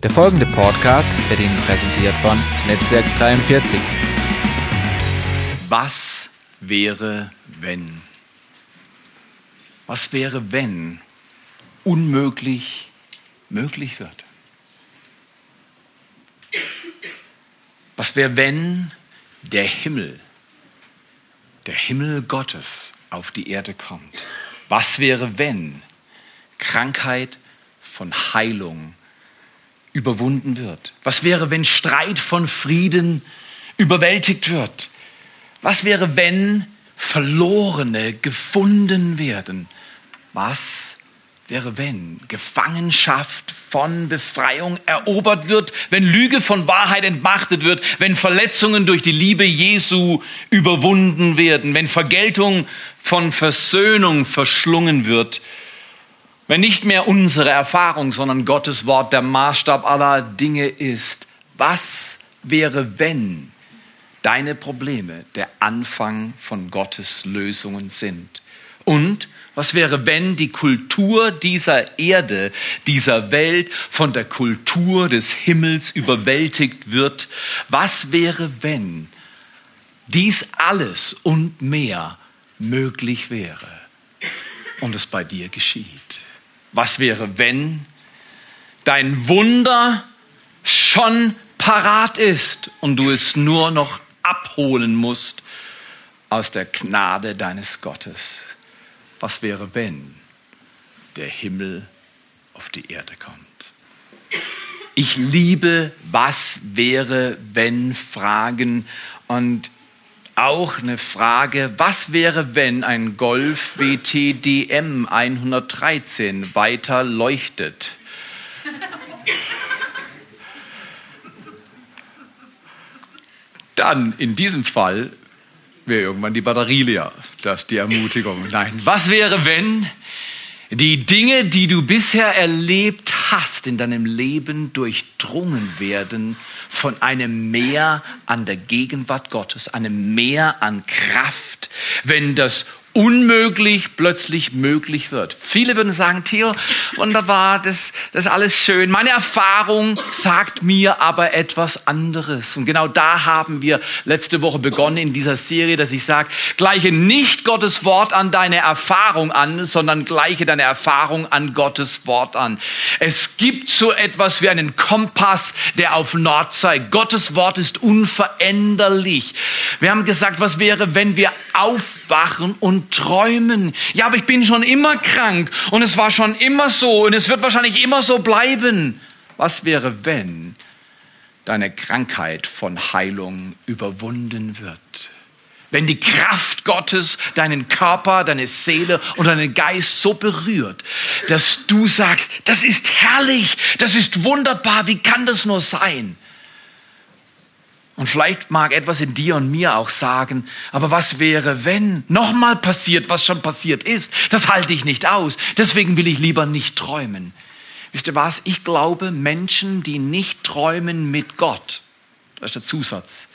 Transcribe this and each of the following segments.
Der folgende Podcast wird Ihnen präsentiert von Netzwerk 43. Was wäre, wenn? Was wäre, wenn unmöglich möglich wird? Was wäre, wenn der Himmel, der Himmel Gottes auf die Erde kommt? Was wäre, wenn Krankheit von Heilung überwunden wird? Was wäre, wenn Streit von Frieden überwältigt wird? Was wäre, wenn Verlorene gefunden werden? Was wäre, wenn Gefangenschaft von Befreiung erobert wird, wenn Lüge von Wahrheit entmachtet wird, wenn Verletzungen durch die Liebe Jesu überwunden werden, wenn Vergeltung von Versöhnung verschlungen wird, wenn nicht mehr unsere Erfahrung, sondern Gottes Wort der Maßstab aller Dinge ist. Was wäre, wenn deine Probleme der Anfang von Gottes Lösungen sind? Und was wäre, wenn die Kultur dieser Erde, dieser Welt von der Kultur des Himmels überwältigt wird? Was wäre, wenn dies alles und mehr möglich wäre und es bei dir geschieht? Was wäre, wenn dein Wunder schon parat ist und du es nur noch abholen musst aus der Gnade deines Gottes? was wäre, wenn der Himmel auf die Erde kommt? Ich liebe, was wäre, wenn Fragen und auch eine Frage, was wäre, wenn ein Golf WTDM 113 weiter leuchtet? Dann in diesem Fall wäre irgendwann die Batterie leer. Das ist die Ermutigung. Nein, was wäre, wenn die Dinge, die du bisher erlebt hast in deinem Leben, durchdrungen werden von einem Meer an der Gegenwart Gottes, einem Meer an Kraft, wenn das unmöglich plötzlich möglich wird. Viele würden sagen, Theo, wunderbar, das, das ist alles schön. Meine Erfahrung sagt mir aber etwas anderes. Und genau da haben wir letzte Woche begonnen in dieser Serie, dass ich sage, gleiche nicht Gottes Wort an deine Erfahrung an, sondern gleiche deine Erfahrung an Gottes Wort an. Es gibt so etwas wie einen Kompass, der auf Nord zeigt. Gottes Wort ist unveränderlich. Wir haben gesagt, was wäre, wenn wir aufwachen und träumen. Ja, aber ich bin schon immer krank und es war schon immer so und es wird wahrscheinlich immer so bleiben. Was wäre, wenn deine Krankheit von Heilung überwunden wird? Wenn die Kraft Gottes deinen Körper, deine Seele und deinen Geist so berührt, dass du sagst, das ist herrlich, das ist wunderbar, wie kann das nur sein? Und vielleicht mag etwas in dir und mir auch sagen, aber was wäre, wenn nochmal passiert, was schon passiert ist? Das halte ich nicht aus. Deswegen will ich lieber nicht träumen. Wisst ihr was? Ich glaube, Menschen, die nicht träumen mit Gott, das ist der Zusatz,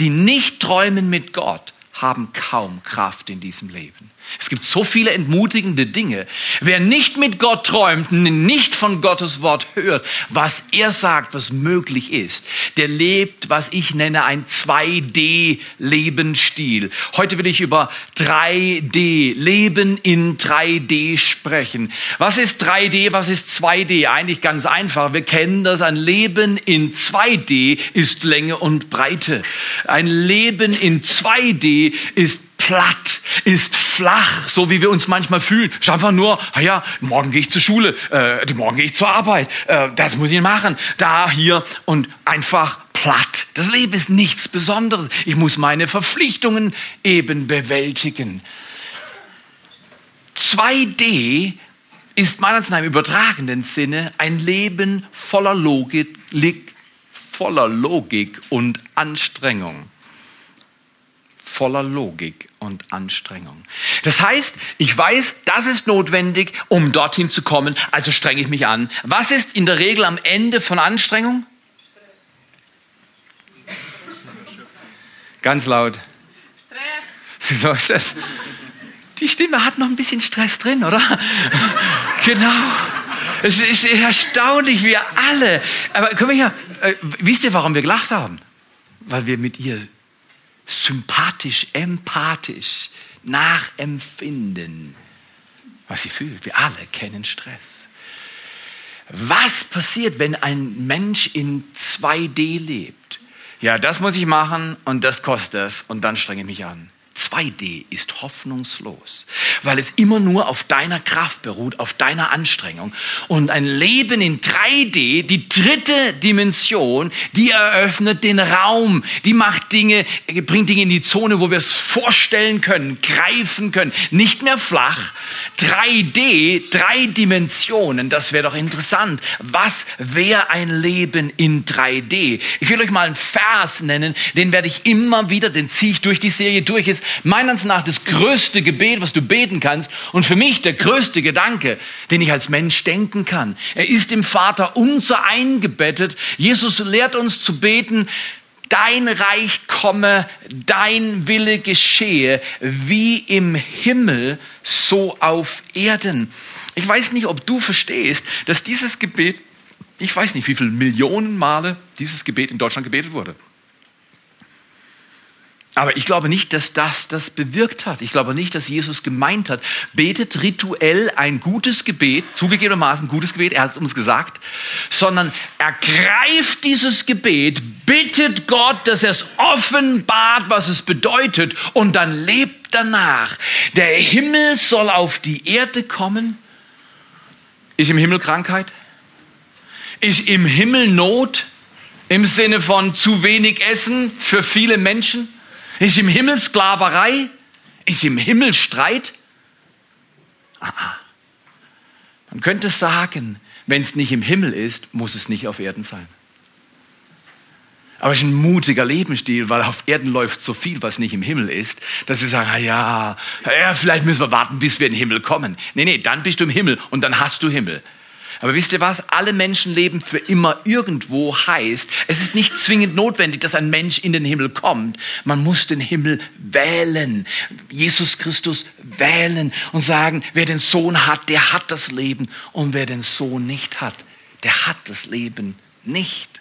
die nicht träumen mit Gott, haben kaum Kraft in diesem Leben. Es gibt so viele entmutigende Dinge. Wer nicht mit Gott träumt, nicht von Gottes Wort hört, was er sagt, was möglich ist, der lebt, was ich nenne, ein 2D-Lebensstil. Heute will ich über 3D, Leben in 3D sprechen. Was ist 3D, was ist 2D? Eigentlich ganz einfach. Wir kennen das. Ein Leben in 2D ist Länge und Breite. Ein Leben in 2D ist platt, ist flach, so wie wir uns manchmal fühlen. Ist einfach nur, ja, morgen gehe ich zur Schule, äh, morgen gehe ich zur Arbeit, äh, das muss ich machen, da, hier und einfach platt. Das Leben ist nichts Besonderes. Ich muss meine Verpflichtungen eben bewältigen. 2D ist meiner im übertragenen Sinne ein Leben voller Logik, voller Logik und Anstrengung voller Logik und Anstrengung. Das heißt, ich weiß, das ist notwendig, um dorthin zu kommen, also strenge ich mich an. Was ist in der Regel am Ende von Anstrengung? Ganz laut. Stress. So ist es. Die Stimme hat noch ein bisschen Stress drin, oder? genau. Es ist erstaunlich, wir alle. Aber können wir hier, äh, wisst ihr, warum wir gelacht haben? Weil wir mit ihr sympathisch, empathisch nachempfinden, was sie fühlt. Wir alle kennen Stress. Was passiert, wenn ein Mensch in 2D lebt? Ja, das muss ich machen und das kostet es und dann strenge ich mich an. 2D ist hoffnungslos, weil es immer nur auf deiner Kraft beruht, auf deiner Anstrengung. Und ein Leben in 3D, die dritte Dimension, die eröffnet den Raum, die macht Dinge, bringt Dinge in die Zone, wo wir es vorstellen können, greifen können. Nicht mehr flach. 3D, drei Dimensionen, das wäre doch interessant. Was wäre ein Leben in 3D? Ich will euch mal einen Vers nennen, den werde ich immer wieder, den ziehe ich durch die Serie durch. Ist meiner Ansicht nach das größte Gebet, was du beten kannst und für mich der größte Gedanke, den ich als Mensch denken kann. Er ist im Vater unser eingebettet. Jesus lehrt uns zu beten, dein Reich komme, dein Wille geschehe, wie im Himmel, so auf Erden. Ich weiß nicht, ob du verstehst, dass dieses Gebet, ich weiß nicht, wie viele Millionen Male dieses Gebet in Deutschland gebetet wurde. Aber ich glaube nicht, dass das das bewirkt hat. Ich glaube nicht, dass Jesus gemeint hat, betet rituell ein gutes Gebet, zugegebenermaßen gutes Gebet, er hat es uns gesagt, sondern ergreift dieses Gebet, bittet Gott, dass er es offenbart, was es bedeutet und dann lebt danach. Der Himmel soll auf die Erde kommen. Ist im Himmel Krankheit? Ist im Himmel Not im Sinne von zu wenig Essen für viele Menschen? Ist im Himmel Sklaverei? Ist im Himmel Streit? Aha. Man könnte sagen, wenn es nicht im Himmel ist, muss es nicht auf Erden sein. Aber es ist ein mutiger Lebensstil, weil auf Erden läuft so viel, was nicht im Himmel ist, dass wir sagen, ah ja, ja, vielleicht müssen wir warten, bis wir in den Himmel kommen. Nee, nee, dann bist du im Himmel und dann hast du Himmel. Aber wisst ihr was? Alle Menschen leben für immer irgendwo heißt, es ist nicht zwingend notwendig, dass ein Mensch in den Himmel kommt. Man muss den Himmel wählen. Jesus Christus wählen und sagen, wer den Sohn hat, der hat das Leben. Und wer den Sohn nicht hat, der hat das Leben nicht.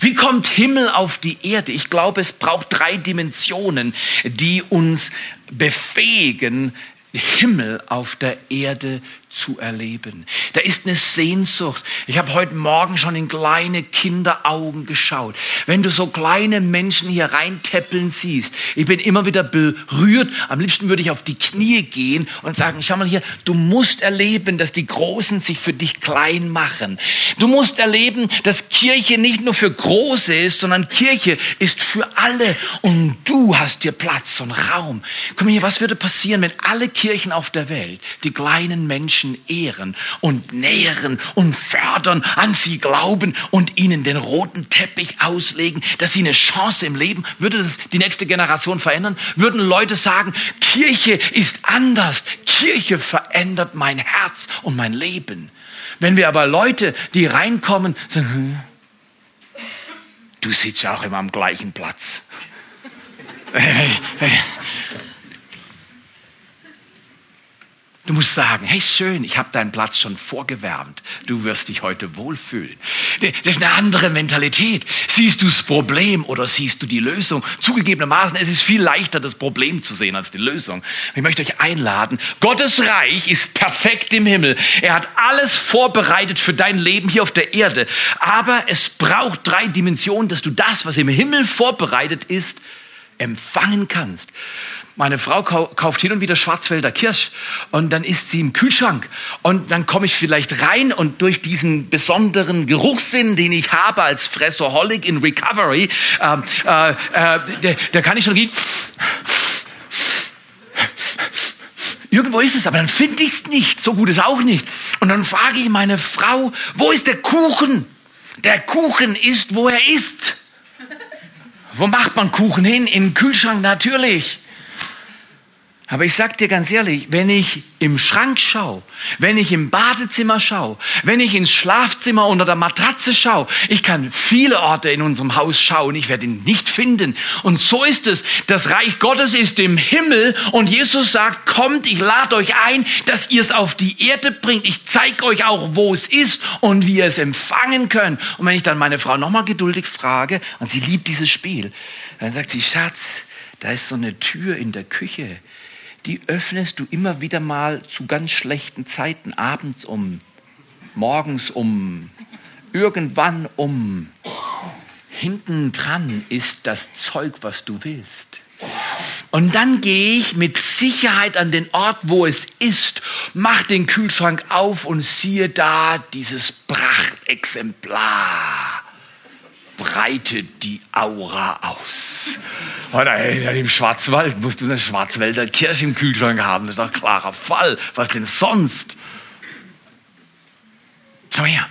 Wie kommt Himmel auf die Erde? Ich glaube, es braucht drei Dimensionen, die uns befähigen, Himmel auf der Erde zu erleben. Da ist eine Sehnsucht. Ich habe heute Morgen schon in kleine Kinderaugen geschaut. Wenn du so kleine Menschen hier reintäppeln siehst, ich bin immer wieder berührt. Am liebsten würde ich auf die Knie gehen und sagen, schau mal hier, du musst erleben, dass die Großen sich für dich klein machen. Du musst erleben, dass Kirche nicht nur für Große ist, sondern Kirche ist für alle. Und du hast dir Platz und Raum. Mal hier, was würde passieren, wenn alle Kirchen auf der Welt die kleinen Menschen Menschen ehren und nähren und fördern, an sie glauben und ihnen den roten Teppich auslegen, dass sie eine Chance im Leben, würde das die nächste Generation verändern? Würden Leute sagen, Kirche ist anders, Kirche verändert mein Herz und mein Leben. Wenn wir aber Leute, die reinkommen, sagen, hm, du sitzt ja auch immer am gleichen Platz. Du musst sagen, hey schön, ich habe deinen Platz schon vorgewärmt. Du wirst dich heute wohlfühlen. Das ist eine andere Mentalität. Siehst du das Problem oder siehst du die Lösung? Zugegebenermaßen, es ist viel leichter, das Problem zu sehen als die Lösung. Ich möchte euch einladen. Gottes Reich ist perfekt im Himmel. Er hat alles vorbereitet für dein Leben hier auf der Erde. Aber es braucht drei Dimensionen, dass du das, was im Himmel vorbereitet ist, empfangen kannst. Meine Frau kauft hin und wieder Schwarzwälder Kirsch und dann ist sie im Kühlschrank und dann komme ich vielleicht rein und durch diesen besonderen Geruchssinn, den ich habe als Fressoholic in Recovery, äh, äh, äh, der, der kann ich schon riechen. Irgendwo ist es, aber dann finde ich es nicht. So gut ist auch nicht. Und dann frage ich meine Frau, wo ist der Kuchen? Der Kuchen ist, wo er ist. Wo macht man Kuchen hin? In den Kühlschrank natürlich. Aber ich sag dir ganz ehrlich, wenn ich im Schrank schaue, wenn ich im Badezimmer schaue, wenn ich ins Schlafzimmer unter der Matratze schaue, ich kann viele Orte in unserem Haus schauen, ich werde ihn nicht finden. Und so ist es. Das Reich Gottes ist im Himmel und Jesus sagt, kommt, ich lade euch ein, dass ihr es auf die Erde bringt. Ich zeige euch auch, wo es ist und wie ihr es empfangen könnt. Und wenn ich dann meine Frau nochmal geduldig frage, und sie liebt dieses Spiel, dann sagt sie, Schatz, da ist so eine Tür in der Küche die öffnest du immer wieder mal zu ganz schlechten Zeiten, abends um, morgens um, irgendwann um. Hinten dran ist das Zeug, was du willst. Und dann gehe ich mit Sicherheit an den Ort, wo es ist, mach den Kühlschrank auf und siehe da dieses Prachtexemplar breitet die Aura aus. Oder im Schwarzwald musst du eine Schwarzwälder Kirche im Kühlschrank haben. Das ist doch klarer Fall. Was denn sonst? Schau her.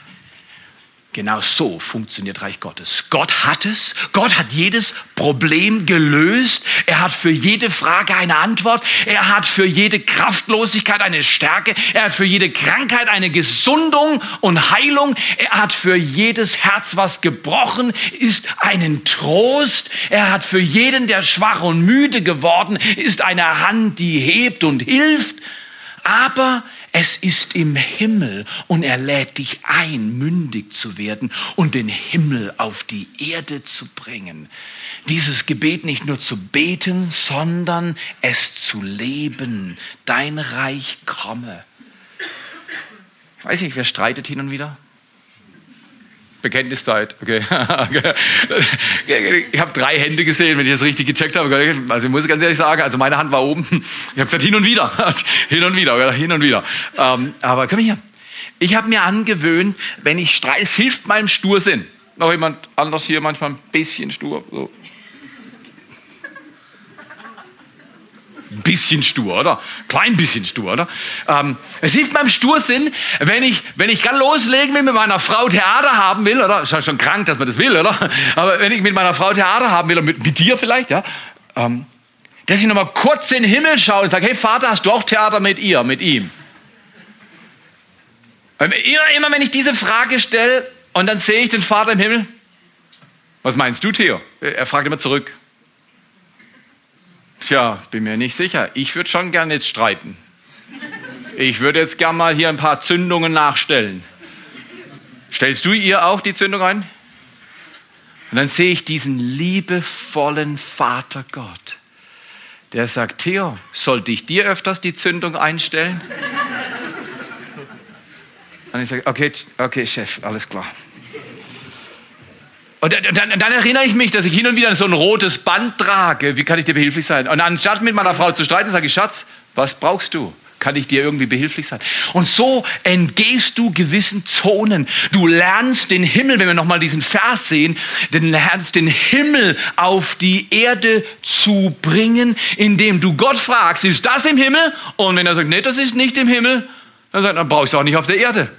Genau so funktioniert Reich Gottes. Gott hat es. Gott hat jedes Problem gelöst. Er hat für jede Frage eine Antwort. Er hat für jede Kraftlosigkeit eine Stärke. Er hat für jede Krankheit eine Gesundung und Heilung. Er hat für jedes Herz, was gebrochen ist, einen Trost. Er hat für jeden, der schwach und müde geworden ist, eine Hand, die hebt und hilft. Aber es ist im Himmel und er lädt dich ein, mündig zu werden und den Himmel auf die Erde zu bringen. Dieses Gebet nicht nur zu beten, sondern es zu leben. Dein Reich komme. Ich weiß nicht, wer streitet hin und wieder? Bekenntniszeit. Okay. ich habe drei Hände gesehen, wenn ich das richtig gecheckt habe. Also ich muss ganz ehrlich sagen, also meine Hand war oben. Ich habe gesagt hin und wieder, hin und wieder, hin und wieder. Ähm, aber komm hier. Ich habe mir angewöhnt, wenn ich streite, es hilft meinem Stursinn. Noch jemand anders hier manchmal ein bisschen stur. So. Ein bisschen stur, oder? Klein bisschen stur, oder? Ähm, es hilft meinem Stursinn, wenn ich, wenn ich ganz loslegen will, mit meiner Frau Theater haben will, oder? Ist schon krank, dass man das will, oder? Aber wenn ich mit meiner Frau Theater haben will, oder mit, mit dir vielleicht, ja? Ähm, dass ich nochmal kurz in den Himmel schaue und sage, hey Vater, hast du auch Theater mit ihr, mit ihm? Ähm, immer, immer wenn ich diese Frage stelle und dann sehe ich den Vater im Himmel, was meinst du, Theo? Er fragt immer zurück. Tja, bin mir nicht sicher. Ich würde schon gerne jetzt streiten. Ich würde jetzt gerne mal hier ein paar Zündungen nachstellen. Stellst du ihr auch die Zündung ein? Und dann sehe ich diesen liebevollen Vater Gott, der sagt, Theo, sollte ich dir öfters die Zündung einstellen? Und ich sage, okay, okay, Chef, alles klar. Und dann, dann, erinnere ich mich, dass ich hin und wieder so ein rotes Band trage. Wie kann ich dir behilflich sein? Und anstatt mit meiner Frau zu streiten, sage ich, Schatz, was brauchst du? Kann ich dir irgendwie behilflich sein? Und so entgehst du gewissen Zonen. Du lernst den Himmel, wenn wir nochmal diesen Vers sehen, den lernst den Himmel auf die Erde zu bringen, indem du Gott fragst, ist das im Himmel? Und wenn er sagt, nee, das ist nicht im Himmel, dann sagt, dann brauchst du auch nicht auf der Erde.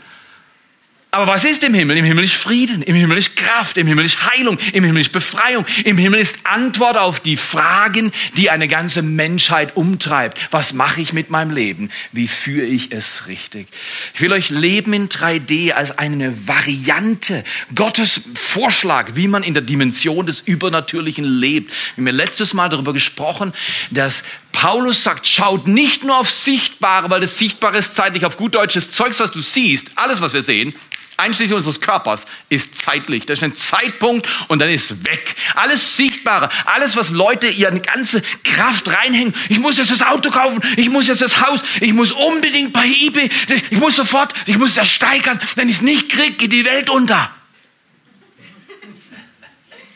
Aber was ist im Himmel? Im Himmel ist Frieden, im Himmel ist Kraft, im Himmel ist Heilung, im Himmel ist Befreiung, im Himmel ist Antwort auf die Fragen, die eine ganze Menschheit umtreibt. Was mache ich mit meinem Leben? Wie führe ich es richtig? Ich will euch Leben in 3D als eine Variante, Gottes Vorschlag, wie man in der Dimension des Übernatürlichen lebt. Wir haben letztes Mal darüber gesprochen, dass Paulus sagt, schaut nicht nur auf Sichtbare, weil das Sichtbare ist zeitlich auf gut deutsches Zeugs, was du siehst, alles, was wir sehen, einschließlich unseres Körpers, ist zeitlich. Das ist ein Zeitpunkt und dann ist weg. Alles Sichtbare, alles, was Leute ihre ganze Kraft reinhängen. Ich muss jetzt das Auto kaufen, ich muss jetzt das Haus, ich muss unbedingt bei eBay, ich muss sofort, ich muss das steigern. Wenn ich es nicht kriege, geht die Welt unter.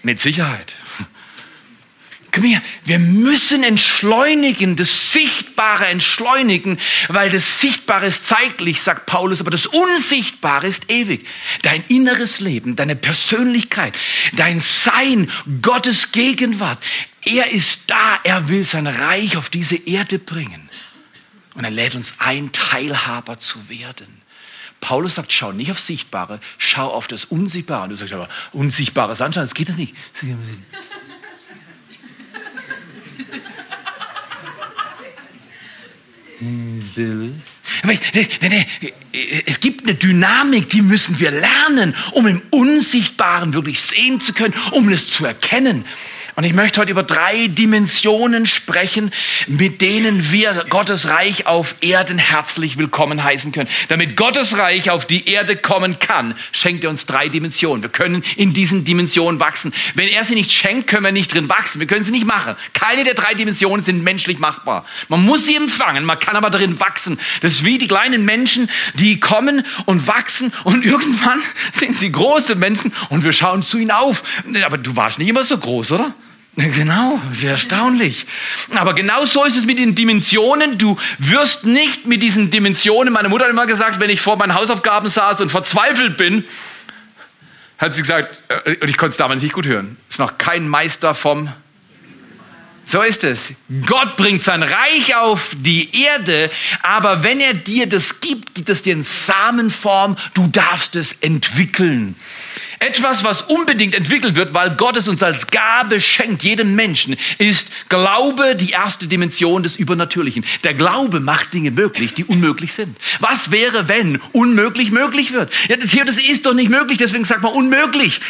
Mit Sicherheit. Komm her, wir müssen entschleunigen, das Sichtbare entschleunigen, weil das Sichtbare ist zeitlich, sagt Paulus, aber das Unsichtbare ist ewig. Dein inneres Leben, deine Persönlichkeit, dein Sein, Gottes Gegenwart, er ist da, er will sein Reich auf diese Erde bringen. Und er lädt uns ein, Teilhaber zu werden. Paulus sagt, schau nicht auf Sichtbare, schau auf das Unsichtbare. Und du sagst aber, Unsichtbares anschauen, das geht doch nicht. Will. Es gibt eine Dynamik, die müssen wir lernen, um im Unsichtbaren wirklich sehen zu können, um es zu erkennen. Und ich möchte heute über drei Dimensionen sprechen, mit denen wir Gottes Reich auf Erden herzlich willkommen heißen können. Damit Gottes Reich auf die Erde kommen kann, schenkt er uns drei Dimensionen. Wir können in diesen Dimensionen wachsen. Wenn er sie nicht schenkt, können wir nicht drin wachsen. Wir können sie nicht machen. Keine der drei Dimensionen sind menschlich machbar. Man muss sie empfangen, man kann aber darin wachsen. Das ist wie die kleinen Menschen, die kommen und wachsen und irgendwann sind sie große Menschen und wir schauen zu ihnen auf. Aber du warst nicht immer so groß, oder? Genau, sehr erstaunlich. Aber genau so ist es mit den Dimensionen. Du wirst nicht mit diesen Dimensionen, meine Mutter hat immer gesagt, wenn ich vor meinen Hausaufgaben saß und verzweifelt bin, hat sie gesagt, äh, und ich konnte es damals nicht gut hören, ist noch kein Meister vom so ist es. Gott bringt sein Reich auf die Erde, aber wenn er dir das gibt, gibt es dir in Samenform, du darfst es entwickeln. Etwas, was unbedingt entwickelt wird, weil Gott es uns als Gabe schenkt, jedem Menschen, ist Glaube die erste Dimension des Übernatürlichen. Der Glaube macht Dinge möglich, die unmöglich sind. Was wäre, wenn unmöglich möglich wird? Ja, das ist doch nicht möglich, deswegen sagt man unmöglich.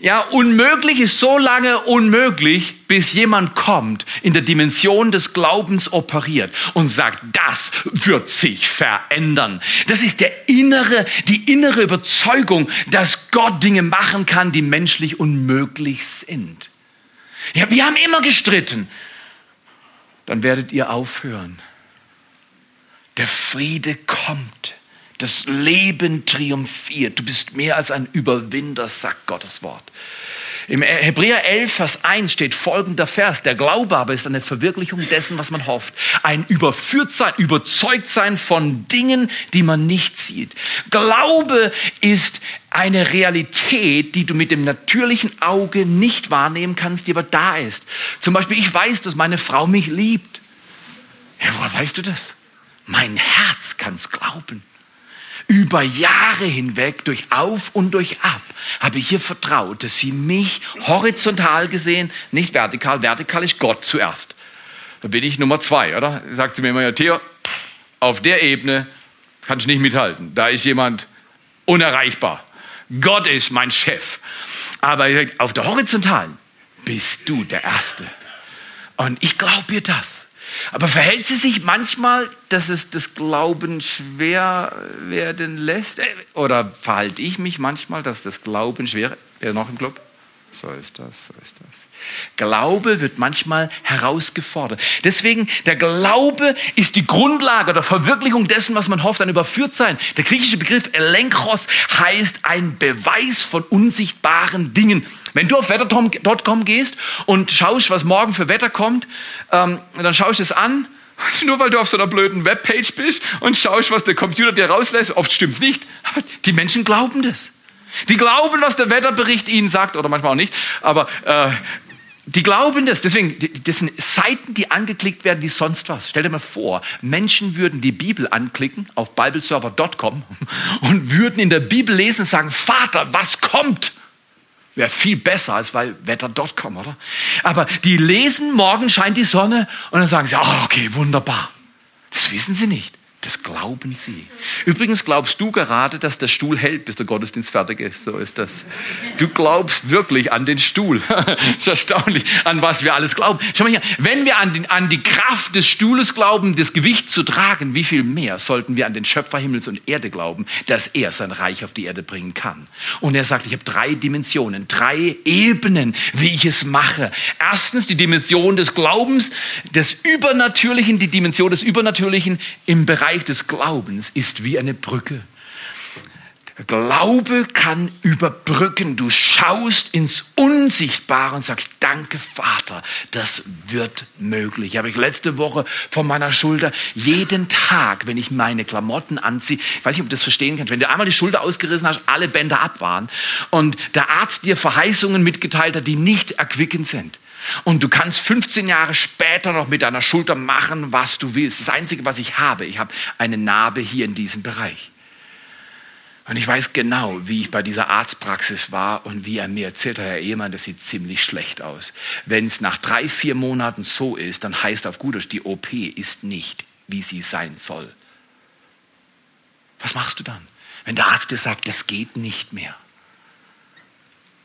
Ja, unmöglich ist so lange unmöglich, bis jemand kommt, in der Dimension des Glaubens operiert und sagt, das wird sich verändern. Das ist der innere, die innere Überzeugung, dass Gott Dinge machen kann, die menschlich unmöglich sind. Ja, wir haben immer gestritten. Dann werdet ihr aufhören. Der Friede kommt. Das Leben triumphiert. Du bist mehr als ein Überwinder, sagt Gottes Wort. Im Hebräer 11, Vers 1 steht folgender Vers. Der Glaube aber ist eine Verwirklichung dessen, was man hofft. Ein Überführtsein, Überzeugtsein von Dingen, die man nicht sieht. Glaube ist eine Realität, die du mit dem natürlichen Auge nicht wahrnehmen kannst, die aber da ist. Zum Beispiel, ich weiß, dass meine Frau mich liebt. Ja, woher weißt du das? Mein Herz kann es glauben über Jahre hinweg, durch Auf und durch Ab, habe ich ihr vertraut, dass sie mich horizontal gesehen, nicht vertikal, vertikal ist Gott zuerst. Da bin ich Nummer zwei, oder? Sagt sie mir immer, ja, Theo, auf der Ebene kannst du nicht mithalten. Da ist jemand unerreichbar. Gott ist mein Chef. Aber auf der horizontalen bist du der Erste. Und ich glaube ihr das. Aber verhält sie sich manchmal, dass es das Glauben schwer werden lässt? Äh, oder verhalte ich mich manchmal, dass das Glauben schwer... Wer noch im Club? So ist das, so ist das. Glaube wird manchmal herausgefordert. Deswegen, der Glaube ist die Grundlage der Verwirklichung dessen, was man hofft, ein Überführtsein. Der griechische Begriff Elenkros heißt ein Beweis von unsichtbaren Dingen. Wenn du auf wetter.com gehst und schaust, was morgen für Wetter kommt, ähm, dann schaust du es an. Nur weil du auf so einer blöden Webpage bist und schaust, was der Computer dir rauslässt, oft stimmt's nicht. Aber die Menschen glauben das. Die glauben, was der Wetterbericht ihnen sagt, oder manchmal auch nicht, aber äh, die glauben das. Deswegen, das sind Seiten, die angeklickt werden wie sonst was. Stell dir mal vor, Menschen würden die Bibel anklicken auf bibleserver.com und würden in der Bibel lesen und sagen, Vater, was kommt? Wäre viel besser als bei wetter.com, oder? Aber die lesen, morgen scheint die Sonne und dann sagen sie, oh, okay, wunderbar. Das wissen sie nicht. Das glauben sie. Übrigens glaubst du gerade, dass der Stuhl hält, bis der Gottesdienst fertig ist. So ist das. Du glaubst wirklich an den Stuhl. das ist erstaunlich, an was wir alles glauben. Schau mal hier, wenn wir an, den, an die Kraft des Stuhles glauben, das Gewicht zu tragen, wie viel mehr sollten wir an den Schöpfer Himmels und Erde glauben, dass er sein Reich auf die Erde bringen kann. Und er sagt, ich habe drei Dimensionen, drei Ebenen, wie ich es mache. Erstens die Dimension des Glaubens, des Übernatürlichen, die Dimension des Übernatürlichen im Bereich Bereich des Glaubens ist wie eine Brücke. Glaube kann überbrücken. Du schaust ins Unsichtbare und sagst, danke Vater, das wird möglich. Habe ich letzte Woche von meiner Schulter jeden Tag, wenn ich meine Klamotten anziehe, ich weiß nicht, ob du das verstehen kannst, wenn du einmal die Schulter ausgerissen hast, alle Bänder ab waren und der Arzt dir Verheißungen mitgeteilt hat, die nicht erquickend sind und du kannst 15 Jahre später noch mit deiner Schulter machen, was du willst. Das Einzige, was ich habe, ich habe eine Narbe hier in diesem Bereich. Und ich weiß genau, wie ich bei dieser Arztpraxis war und wie er mir erzählt hat, Herr Ehemann, das sieht ziemlich schlecht aus. Wenn es nach drei, vier Monaten so ist, dann heißt auf gut die OP ist nicht wie sie sein soll. Was machst du dann, wenn der Arzt dir sagt, das geht nicht mehr?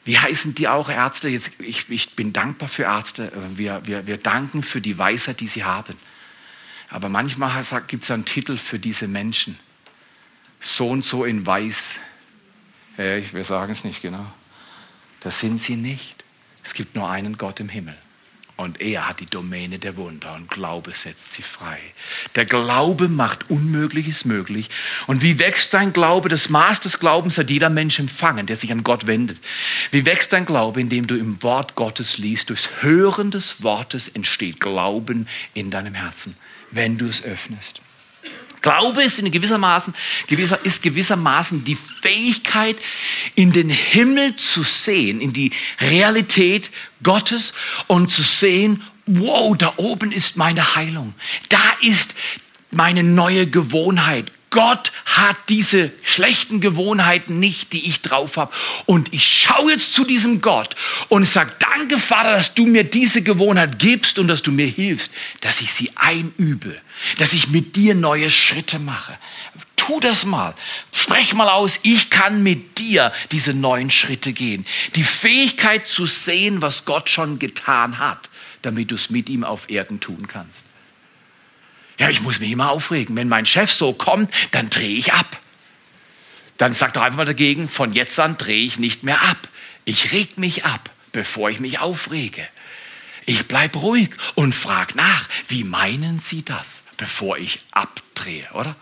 Wie heißen die auch Ärzte? Jetzt, ich, ich bin dankbar für Ärzte. Wir, wir, wir danken für die Weisheit, die sie haben. Aber manchmal gibt es einen Titel für diese Menschen. So und so in Weiß. Ja, wir sagen es nicht genau. Das sind sie nicht. Es gibt nur einen Gott im Himmel. Und er hat die Domäne der Wunder und Glaube setzt sie frei. Der Glaube macht Unmögliches möglich. Und wie wächst dein Glaube? Das Maß des Glaubens hat jeder Mensch empfangen, der sich an Gott wendet. Wie wächst dein Glaube, indem du im Wort Gottes liest? Durchs Hören des Wortes entsteht Glauben in deinem Herzen, wenn du es öffnest. Glaube ist in gewissermaßen, gewisser, ist gewissermaßen die Fähigkeit, in den Himmel zu sehen, in die Realität Gottes und zu sehen, wow, da oben ist meine Heilung. Da ist meine neue Gewohnheit. Gott hat diese schlechten Gewohnheiten nicht, die ich drauf habe. Und ich schaue jetzt zu diesem Gott und sage, danke Vater, dass du mir diese Gewohnheit gibst und dass du mir hilfst, dass ich sie einübe, dass ich mit dir neue Schritte mache. Tu das mal. Sprech mal aus, ich kann mit dir diese neuen Schritte gehen. Die Fähigkeit zu sehen, was Gott schon getan hat, damit du es mit ihm auf Erden tun kannst. Ja, ich muss mich immer aufregen. Wenn mein Chef so kommt, dann drehe ich ab. Dann sag doch einfach mal dagegen, von jetzt an drehe ich nicht mehr ab. Ich reg mich ab, bevor ich mich aufrege. Ich bleib ruhig und frag nach, wie meinen Sie das, bevor ich abdrehe, oder?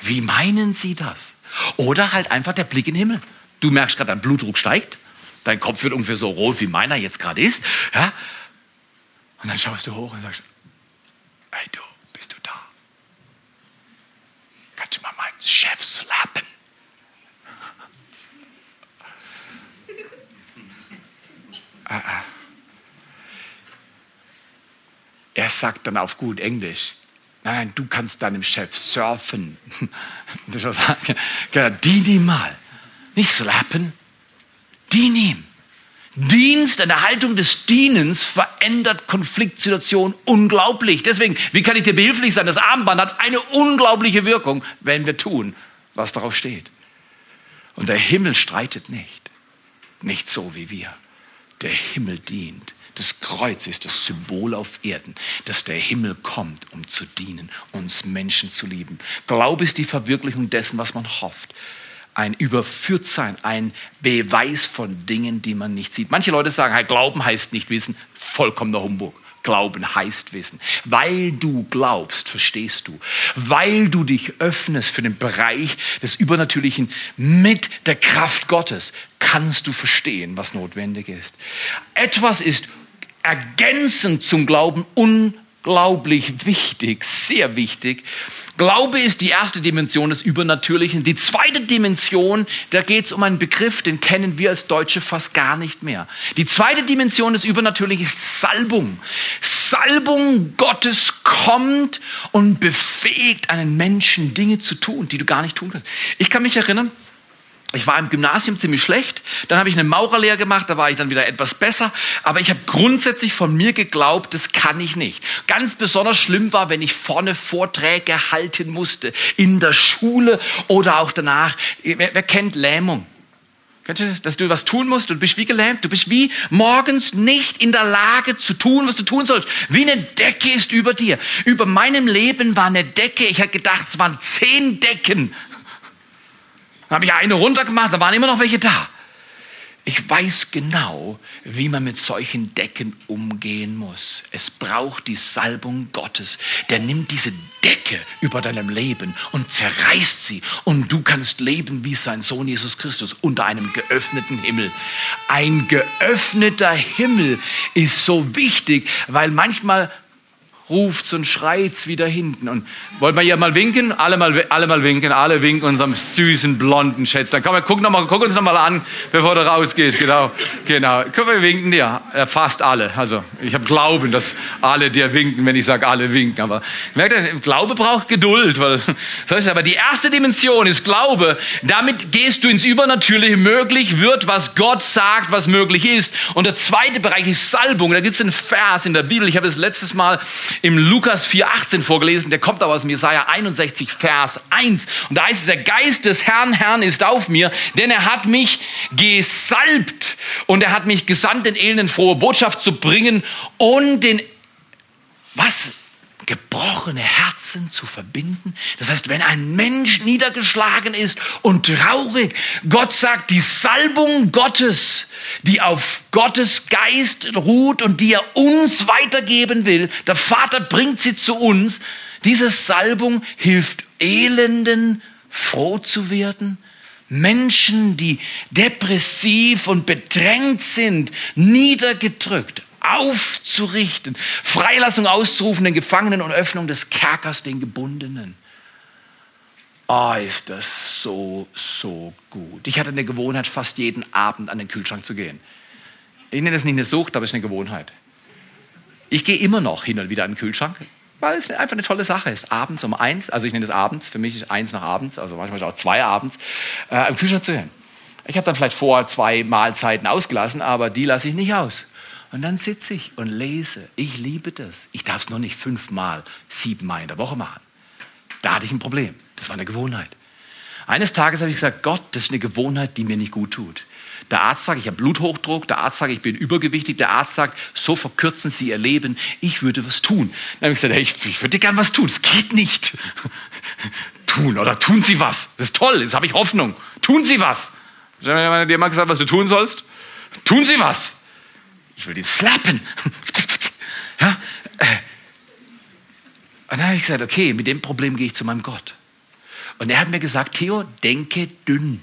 Wie meinen Sie das? Oder halt einfach der Blick in den Himmel. Du merkst gerade, dein Blutdruck steigt, dein Kopf wird ungefähr so rot, wie meiner jetzt gerade ist. Ja? Und dann schaust du hoch und sagst, hey du, Kannst du mal meinen Chef slappen? ah, ah. Er sagt dann auf gut Englisch, nein, nein, du kannst deinem Chef surfen. Dien ihm mal. Nicht slappen, dien ihm. Dienst, eine Haltung des Dienens verändert Konfliktsituationen unglaublich. Deswegen, wie kann ich dir behilflich sein? Das Armband hat eine unglaubliche Wirkung, wenn wir tun, was darauf steht. Und der Himmel streitet nicht. Nicht so wie wir. Der Himmel dient. Das Kreuz ist das Symbol auf Erden, dass der Himmel kommt, um zu dienen, uns Menschen zu lieben. Glaube ist die Verwirklichung dessen, was man hofft ein Überführtsein, ein Beweis von Dingen, die man nicht sieht. Manche Leute sagen, hey, Glauben heißt nicht wissen. Vollkommener Humbug. Glauben heißt Wissen. Weil du glaubst, verstehst du. Weil du dich öffnest für den Bereich des Übernatürlichen mit der Kraft Gottes, kannst du verstehen, was notwendig ist. Etwas ist ergänzend zum Glauben unglaublich wichtig, sehr wichtig. Glaube ist die erste Dimension des Übernatürlichen. Die zweite Dimension, da geht es um einen Begriff, den kennen wir als Deutsche fast gar nicht mehr. Die zweite Dimension des Übernatürlichen ist Salbung. Salbung Gottes kommt und befähigt einen Menschen, Dinge zu tun, die du gar nicht tun kannst. Ich kann mich erinnern, ich war im Gymnasium ziemlich schlecht, dann habe ich eine Maurerlehre gemacht, da war ich dann wieder etwas besser, aber ich habe grundsätzlich von mir geglaubt, das kann ich nicht. Ganz besonders schlimm war, wenn ich vorne Vorträge halten musste, in der Schule oder auch danach. Wer, wer kennt Lähmung? Kennst du das, dass du was tun musst? Du bist wie gelähmt. Du bist wie morgens nicht in der Lage zu tun, was du tun sollst. Wie eine Decke ist über dir. Über meinem Leben war eine Decke. Ich hatte gedacht, es waren zehn Decken dann habe ich eine runtergemacht, da waren immer noch welche da. Ich weiß genau, wie man mit solchen Decken umgehen muss. Es braucht die Salbung Gottes. Der nimmt diese Decke über deinem Leben und zerreißt sie. Und du kannst leben wie sein Sohn Jesus Christus unter einem geöffneten Himmel. Ein geöffneter Himmel ist so wichtig, weil manchmal ruft's und schreit's wieder hinten. Und wollen wir hier mal winken? Alle mal, alle mal winken, alle winken unserem süßen blonden Schätzchen. Komm, guck, noch mal, guck uns noch mal an, bevor du rausgehst. Genau, genau. Können wir winken dir? Ja, fast alle. Also ich habe Glauben, dass alle dir winken, wenn ich sage, alle winken. Aber merkt ihr, Glaube braucht Geduld. Weil, das heißt, aber die erste Dimension ist Glaube. Damit gehst du ins Übernatürliche. Möglich wird, was Gott sagt, was möglich ist. Und der zweite Bereich ist Salbung. Da gibt es einen Vers in der Bibel. Ich habe es letztes Mal im Lukas 4,18 vorgelesen, der kommt aber aus Jesaja 61, Vers 1. Und da heißt es, der Geist des Herrn, Herrn ist auf mir, denn er hat mich gesalbt und er hat mich gesandt, den Elenden frohe Botschaft zu bringen und den, was? Gebrochene Herzen zu verbinden. Das heißt, wenn ein Mensch niedergeschlagen ist und traurig, Gott sagt, die Salbung Gottes, die auf Gottes Geist ruht und die er uns weitergeben will, der Vater bringt sie zu uns, diese Salbung hilft Elenden, froh zu werden, Menschen, die depressiv und bedrängt sind, niedergedrückt, aufzurichten, Freilassung auszurufen den Gefangenen und Öffnung des Kerkers den Gebundenen. Oh, ist das so, so gut. Ich hatte eine Gewohnheit, fast jeden Abend an den Kühlschrank zu gehen. Ich nenne das nicht eine Sucht, aber es ist eine Gewohnheit. Ich gehe immer noch hin und wieder an den Kühlschrank, weil es einfach eine tolle Sache ist. Abends um eins, also ich nenne es abends, für mich ist eins nach abends, also manchmal auch zwei abends, äh, am Kühlschrank zu gehen. Ich habe dann vielleicht vor zwei Mahlzeiten ausgelassen, aber die lasse ich nicht aus. Und dann sitze ich und lese. Ich liebe das. Ich darf es nur nicht fünfmal, siebenmal in der Woche machen. Da hatte ich ein Problem. Das war eine Gewohnheit. Eines Tages habe ich gesagt, Gott, das ist eine Gewohnheit, die mir nicht gut tut. Der Arzt sagt, ich habe Bluthochdruck. Der Arzt sagt, ich bin übergewichtig. Der Arzt sagt, so verkürzen Sie Ihr Leben. Ich würde was tun. Dann habe ich gesagt, hey, ich, ich würde gern was tun. Das geht nicht. tun oder tun Sie was. Das ist toll. Jetzt habe ich Hoffnung. Tun Sie was. Habe dir mal gesagt, was du tun sollst. Tun Sie was ich will ihn slappen. ja? Äh. Und dann habe ich gesagt, okay, mit dem Problem gehe ich zu meinem Gott. Und er hat mir gesagt, Theo, denke dünn.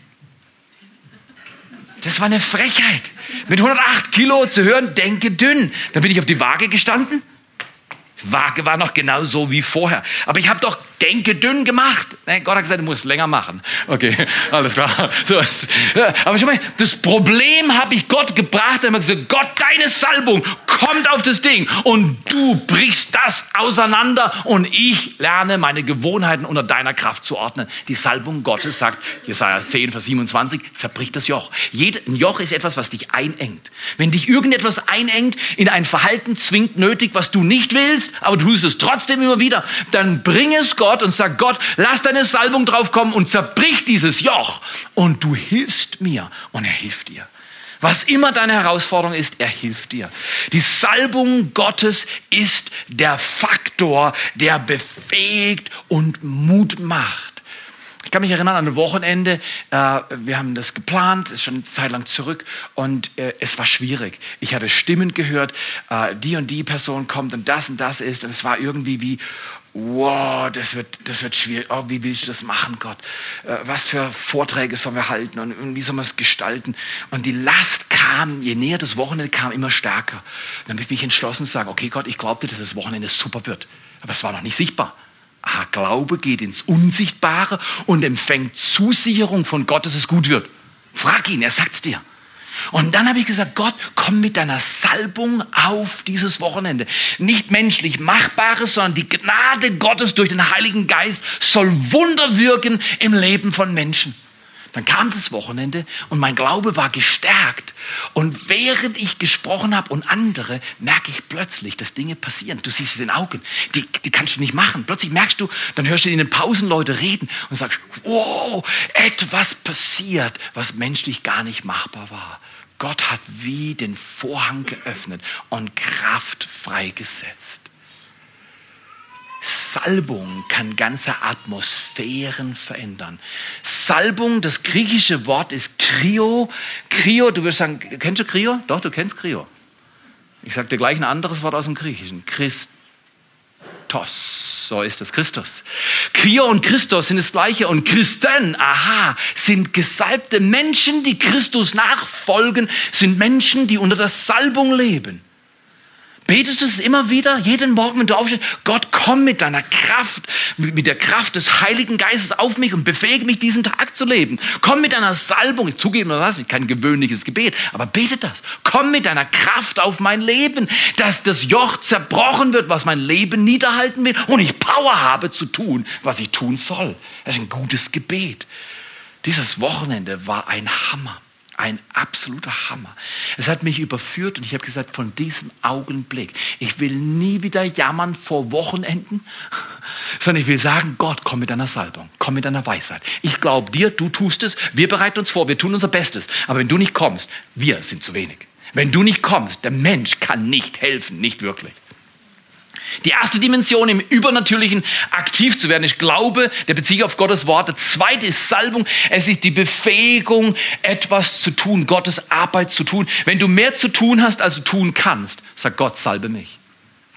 Das war eine Frechheit. Mit 108 Kilo zu hören, denke dünn. Dann bin ich auf die Waage gestanden. Waage war noch genauso wie vorher. Aber ich habe doch denke dünn gemacht. Nee, Gott hat gesagt, du musst länger machen. Okay, alles klar. So, aber schon mal, das Problem habe ich Gott gebracht. Er hat gesagt, Gott, deine Salbung kommt auf das Ding und du brichst das auseinander und ich lerne meine Gewohnheiten unter deiner Kraft zu ordnen. Die Salbung Gottes sagt, Jesaja 10, Vers 27, zerbricht das Joch. ein Joch ist etwas, was dich einengt. Wenn dich irgendetwas einengt, in ein Verhalten zwingt, nötig, was du nicht willst, aber du tust es trotzdem immer wieder, dann bring es Gott und sag, Gott, lass deine Salbung drauf kommen und zerbrich dieses Joch. Und du hilfst mir und er hilft dir. Was immer deine Herausforderung ist, er hilft dir. Die Salbung Gottes ist der Faktor, der befähigt und Mut macht. Ich kann mich erinnern an ein Wochenende, äh, wir haben das geplant, ist schon eine Zeit lang zurück und äh, es war schwierig. Ich hatte Stimmen gehört, äh, die und die Person kommt und das und das ist und es war irgendwie wie, wow, das wird, das wird schwierig. Oh, wie willst du das machen, Gott? Äh, was für Vorträge sollen wir halten und wie sollen wir es gestalten? Und die Last kam, je näher das Wochenende kam, immer stärker. Und dann habe ich mich entschlossen zu sagen, okay, Gott, ich glaubte, dass das Wochenende super wird. Aber es war noch nicht sichtbar. Aha, Glaube geht ins Unsichtbare und empfängt Zusicherung von Gott, dass es gut wird. Frag ihn, er sagt's dir. Und dann habe ich gesagt, Gott, komm mit deiner Salbung auf dieses Wochenende. Nicht menschlich Machbares, sondern die Gnade Gottes durch den Heiligen Geist soll Wunder wirken im Leben von Menschen. Dann kam das Wochenende und mein Glaube war gestärkt. Und während ich gesprochen habe und andere, merke ich plötzlich, dass Dinge passieren. Du siehst es in den Augen. Die, die kannst du nicht machen. Plötzlich merkst du, dann hörst du in den Pausen Leute reden und sagst, wow, etwas passiert, was menschlich gar nicht machbar war. Gott hat wie den Vorhang geöffnet und Kraft freigesetzt. Salbung kann ganze Atmosphären verändern. Salbung, das griechische Wort ist Krio. Krio, du wirst sagen, kennst du Krio? Doch, du kennst Krio. Ich sage dir gleich ein anderes Wort aus dem Griechischen. Christos. So ist es, Christus. Krio und Christus sind das Gleiche und Christen, aha, sind gesalbte Menschen, die Christus nachfolgen, sind Menschen, die unter der Salbung leben. Betest du es immer wieder, jeden Morgen, wenn du aufstehst? Gott, komm mit deiner Kraft, mit der Kraft des Heiligen Geistes auf mich und befähige mich, diesen Tag zu leben. Komm mit deiner Salbung. Ich zugebe mir das, kein gewöhnliches Gebet, aber bete das. Komm mit deiner Kraft auf mein Leben, dass das Joch zerbrochen wird, was mein Leben niederhalten will und ich Power habe zu tun, was ich tun soll. Das ist ein gutes Gebet. Dieses Wochenende war ein Hammer ein absoluter Hammer. Es hat mich überführt und ich habe gesagt, von diesem Augenblick, ich will nie wieder jammern vor Wochenenden, sondern ich will sagen, Gott, komm mit deiner Salbung, komm mit deiner Weisheit. Ich glaube dir, du tust es, wir bereiten uns vor, wir tun unser Bestes. Aber wenn du nicht kommst, wir sind zu wenig. Wenn du nicht kommst, der Mensch kann nicht helfen, nicht wirklich. Die erste Dimension im Übernatürlichen aktiv zu werden ist Glaube, der Bezug auf Gottes Wort. Der zweite ist Salbung. Es ist die Befähigung, etwas zu tun, Gottes Arbeit zu tun. Wenn du mehr zu tun hast, als du tun kannst, sagt Gott, salbe mich.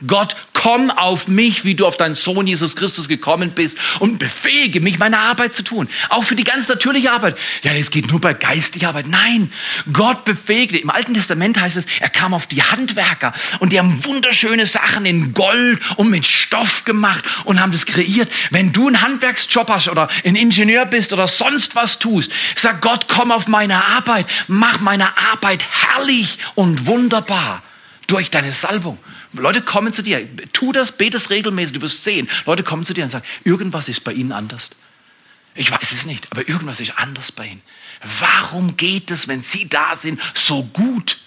Gott, komm auf mich, wie du auf deinen Sohn Jesus Christus gekommen bist und befähige mich, meine Arbeit zu tun. Auch für die ganz natürliche Arbeit. Ja, es geht nur bei geistlicher Arbeit. Nein, Gott befähigte. Im Alten Testament heißt es, er kam auf die Handwerker und die haben wunderschöne Sachen in Gold und mit Stoff gemacht und haben das kreiert. Wenn du einen Handwerksjob hast oder ein Ingenieur bist oder sonst was tust, sag Gott, komm auf meine Arbeit, mach meine Arbeit herrlich und wunderbar durch deine Salbung. Leute kommen zu dir, tu das, bete es regelmäßig, du wirst sehen. Leute kommen zu dir und sagen, irgendwas ist bei ihnen anders. Ich weiß es nicht, aber irgendwas ist anders bei ihnen. Warum geht es, wenn sie da sind, so gut?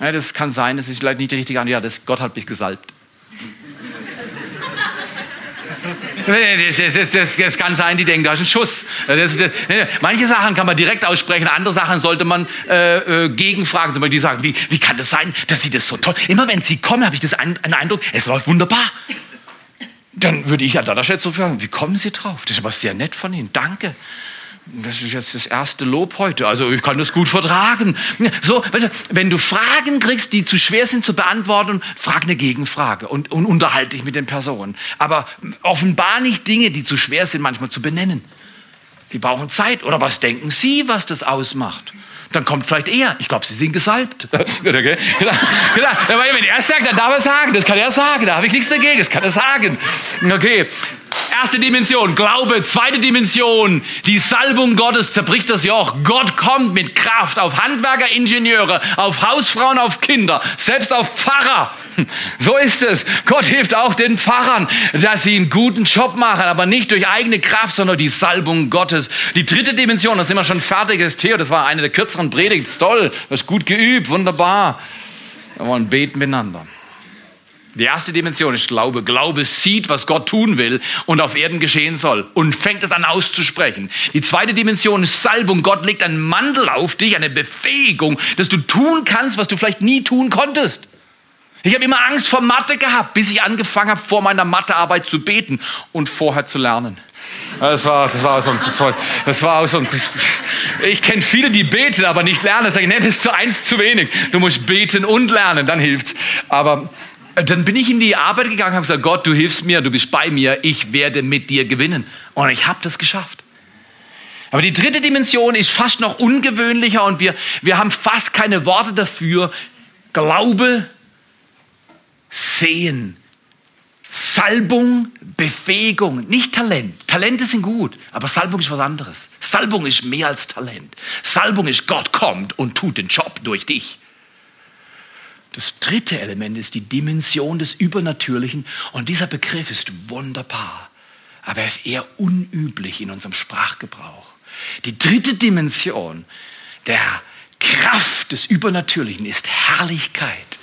Ja, das kann sein, das ist vielleicht nicht die richtige Antwort. Ja, das, Gott hat mich gesalbt. Das, das, das, kann sein, die denken, da ist ein Schuss. manche Sachen kann man direkt aussprechen, andere Sachen sollte man äh, äh, gegenfragen. Zum Beispiel die sagen, wie, wie kann das sein, dass sie das so toll... Immer wenn sie kommen, habe ich das einen, Eindruck, es läuft wunderbar. Dann würde ich an der Stelle so fragen, wie kommen Sie drauf? Das ist aber sehr nett von Ihnen, danke. Das ist jetzt das erste Lob heute. Also ich kann das gut vertragen. So, weißt du, wenn du Fragen kriegst, die zu schwer sind zu beantworten, frag eine Gegenfrage und, und unterhalte dich mit den Personen. Aber offenbar nicht Dinge, die zu schwer sind, manchmal zu benennen. Die brauchen Zeit. Oder was denken Sie, was das ausmacht? Dann kommt vielleicht er. Ich glaube, Sie sind gesalbt. genau, genau. Wenn er sagt, dann darf er sagen. Das kann er sagen. Da habe ich nichts dagegen. Das kann er sagen. Okay. Erste Dimension, Glaube. Zweite Dimension, die Salbung Gottes zerbricht das Joch. Gott kommt mit Kraft auf Handwerker, Ingenieure, auf Hausfrauen, auf Kinder, selbst auf Pfarrer. So ist es. Gott hilft auch den Pfarrern, dass sie einen guten Job machen, aber nicht durch eigene Kraft, sondern die Salbung Gottes. Die dritte Dimension, da sind wir schon fertig, ist Theo, das war eine der kürzeren Predigten. Toll, das ist gut geübt, wunderbar. Wir wollen beten miteinander. Die erste Dimension ist Glaube. Glaube sieht, was Gott tun will und auf Erden geschehen soll und fängt es an auszusprechen. Die zweite Dimension ist Salbung. Gott legt einen Mantel auf dich, eine Befähigung, dass du tun kannst, was du vielleicht nie tun konntest. Ich habe immer Angst vor Mathe gehabt, bis ich angefangen habe, vor meiner Mathearbeit zu beten und vorher zu lernen. Das war, das war so ein, das war so ein, ich kenne viele, die beten, aber nicht lernen. Das ich, nee, das ist zu eins zu wenig. Du musst beten und lernen, dann hilft's. Aber dann bin ich in die Arbeit gegangen und habe gesagt, Gott, du hilfst mir, du bist bei mir, ich werde mit dir gewinnen. Und ich habe das geschafft. Aber die dritte Dimension ist fast noch ungewöhnlicher und wir, wir haben fast keine Worte dafür. Glaube, Sehen, Salbung, Befähigung, nicht Talent. Talente sind gut, aber Salbung ist was anderes. Salbung ist mehr als Talent. Salbung ist, Gott kommt und tut den Job durch dich. Das dritte Element ist die Dimension des Übernatürlichen und dieser Begriff ist wunderbar, aber er ist eher unüblich in unserem Sprachgebrauch. Die dritte Dimension der Kraft des Übernatürlichen ist Herrlichkeit.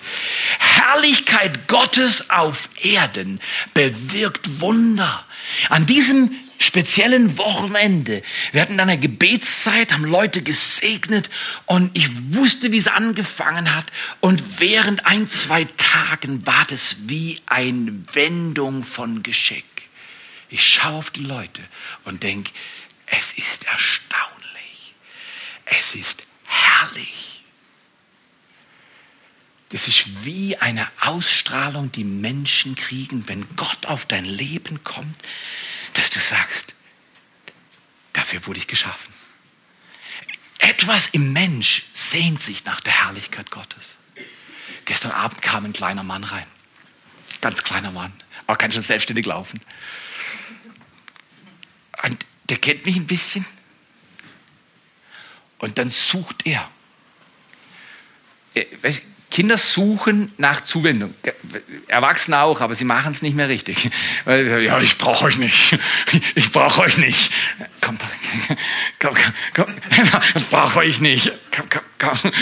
Herrlichkeit Gottes auf Erden bewirkt Wunder. An diesem speziellen Wochenende. Wir hatten dann eine Gebetszeit, haben Leute gesegnet und ich wusste, wie es angefangen hat. Und während ein, zwei Tagen war das wie eine Wendung von Geschick. Ich schaue auf die Leute und denke, es ist erstaunlich. Es ist herrlich. Das ist wie eine Ausstrahlung, die Menschen kriegen, wenn Gott auf dein Leben kommt dass du sagst, dafür wurde ich geschaffen. Etwas im Mensch sehnt sich nach der Herrlichkeit Gottes. Gestern Abend kam ein kleiner Mann rein. Ganz kleiner Mann, aber kann schon selbstständig laufen. Und der kennt mich ein bisschen. Und dann sucht er. Kinder suchen nach Zuwendung. Erwachsene auch, aber sie machen es nicht mehr richtig. Ja, ich brauche euch nicht. Ich brauche euch nicht. Komm, komm, komm. Ich brauche euch nicht. Komm, komm, komm.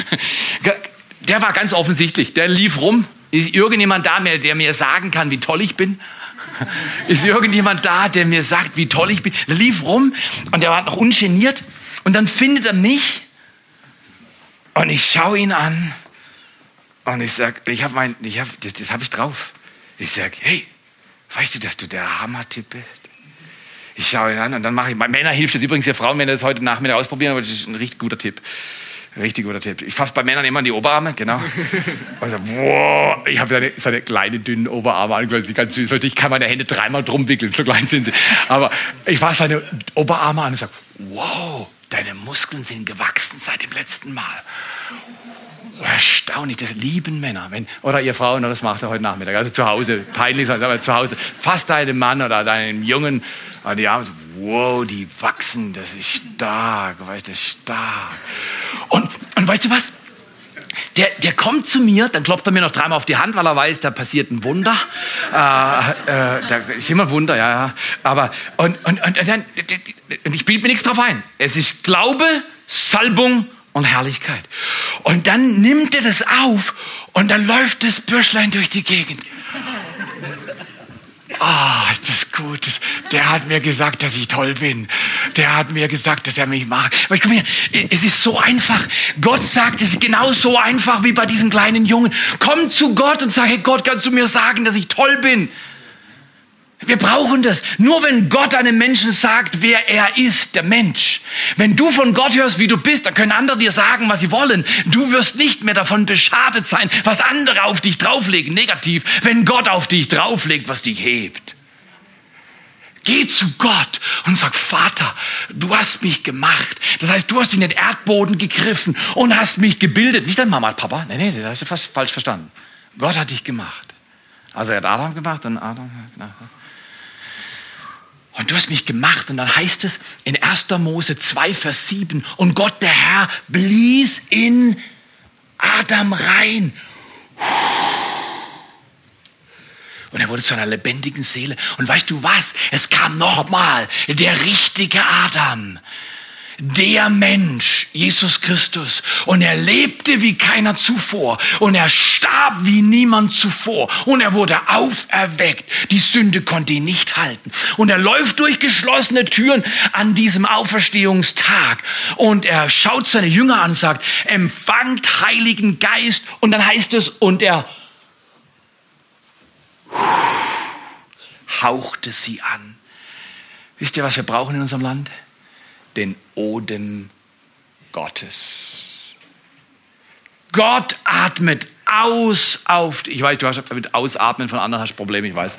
Der war ganz offensichtlich. Der lief rum. Ist irgendjemand da, der mir sagen kann, wie toll ich bin? Ist irgendjemand da, der mir sagt, wie toll ich bin? Der lief rum und der war noch ungeniert. Und dann findet er mich und ich schaue ihn an und ich sage, ich habe mein, ich hab, das, das habe ich drauf. Ich sage, hey, weißt du, dass du der Hammer-Typ bist? Ich schaue ihn an und dann mache ich, Männer hilft das übrigens, ja Frauen, wenn das heute Nachmittag ausprobieren, aber das ist ein richtig guter Tipp. Richtig guter Tipp. Ich fasse bei Männern immer an die Oberarme, genau. Und so, wow, ich habe seine, seine kleinen, dünnen Oberarme angeschaut, ganz süß. Ich kann meine Hände dreimal drum wickeln, so klein sind sie. Aber ich fasse seine Oberarme an und sage, wow, deine Muskeln sind gewachsen seit dem letzten Mal. Erstaunlich, das lieben Männer. Wenn, oder ihr Frauen, das macht er heute Nachmittag. Also zu Hause, peinlich, aber zu Hause. Fasst deinen Mann oder deinen Jungen an die Arme. So, wow, die wachsen, das ist stark, weißt du, stark. Und, und weißt du was? Der, der kommt zu mir, dann klopft er mir noch dreimal auf die Hand, weil er weiß, da passiert ein Wunder. Äh, äh, da ist immer ein Wunder, ja, ja. Aber, und, und, und, und dann, und ich bilde mir nichts drauf ein. Es ist Glaube, Salbung und Herrlichkeit. Und dann nimmt er das auf und dann läuft das Bürschlein durch die Gegend. Ah, oh, ist das gut. Der hat mir gesagt, dass ich toll bin. Der hat mir gesagt, dass er mich mag. Aber ich komme hier, es ist so einfach. Gott sagt, es ist genau so einfach wie bei diesem kleinen Jungen. Komm zu Gott und sag, hey Gott, kannst du mir sagen, dass ich toll bin? Wir brauchen das. Nur wenn Gott einem Menschen sagt, wer er ist, der Mensch. Wenn du von Gott hörst, wie du bist, dann können andere dir sagen, was sie wollen. Du wirst nicht mehr davon beschadet sein, was andere auf dich drauflegen, negativ, wenn Gott auf dich drauflegt, was dich hebt. Geh zu Gott und sag, Vater, du hast mich gemacht. Das heißt, du hast in den Erdboden gegriffen und hast mich gebildet. Nicht dein Mama, Papa. Nee, nee, das hast du fast falsch verstanden. Gott hat dich gemacht. Also er hat Adam gemacht und Adam. Genau. Und du hast mich gemacht. Und dann heißt es in 1. Mose 2, Vers 7, und Gott, der Herr, blies in Adam rein. Und er wurde zu einer lebendigen Seele. Und weißt du was? Es kam nochmal der richtige Adam der Mensch, Jesus Christus. Und er lebte wie keiner zuvor. Und er starb wie niemand zuvor. Und er wurde auferweckt. Die Sünde konnte ihn nicht halten. Und er läuft durch geschlossene Türen an diesem Auferstehungstag. Und er schaut seine Jünger an und sagt, empfangt Heiligen Geist. Und dann heißt es, und er hauchte sie an. Wisst ihr, was wir brauchen in unserem Land? Den Odem Gottes. Gott atmet aus auf, ich weiß, du hast mit Ausatmen von anderen hast Probleme, ich weiß,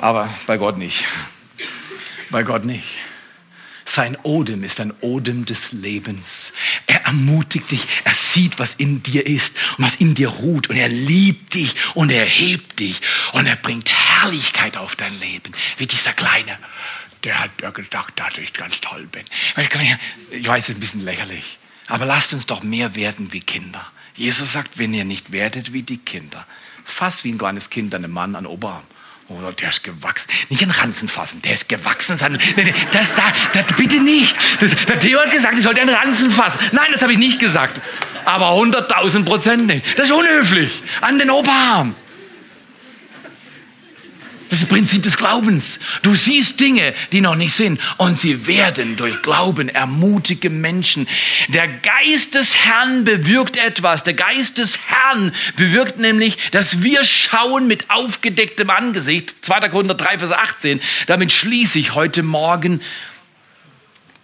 aber bei Gott nicht. Bei Gott nicht. Sein Odem ist ein Odem des Lebens. Er ermutigt dich, er sieht, was in dir ist und was in dir ruht und er liebt dich und er hebt dich und er bringt Herrlichkeit auf dein Leben, wie dieser kleine der hat ja gedacht, dass ich ganz toll bin. Ich weiß, es ist ein bisschen lächerlich, aber lasst uns doch mehr werden wie Kinder. Jesus sagt, wenn ihr nicht werdet wie die Kinder, fast wie ein kleines Kind einem Mann an Oberarm. Oder der ist gewachsen. Nicht an Ranzen fassen, der ist gewachsen. Das, da, das, bitte nicht. Das, der Theo hat gesagt, ich sollte einen Ranzen fassen. Nein, das habe ich nicht gesagt. Aber 100.000 Prozent nicht. Das ist unhöflich. An den Oberarm. Das ist das Prinzip des Glaubens. Du siehst Dinge, die noch nicht sind, und sie werden durch Glauben ermutige Menschen. Der Geist des Herrn bewirkt etwas. Der Geist des Herrn bewirkt nämlich, dass wir schauen mit aufgedecktem Angesicht. 2. Korinther 3, Vers 18. Damit schließe ich heute Morgen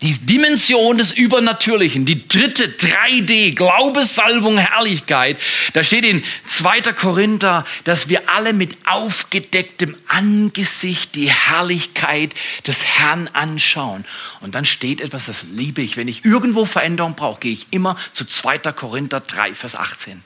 die Dimension des Übernatürlichen, die dritte 3D, Glaube, Salbung, Herrlichkeit. Da steht in 2. Korinther, dass wir alle mit aufgedecktem Angesicht die Herrlichkeit des Herrn anschauen. Und dann steht etwas, das liebe ich. Wenn ich irgendwo Veränderung brauche, gehe ich immer zu 2. Korinther 3, Vers 18.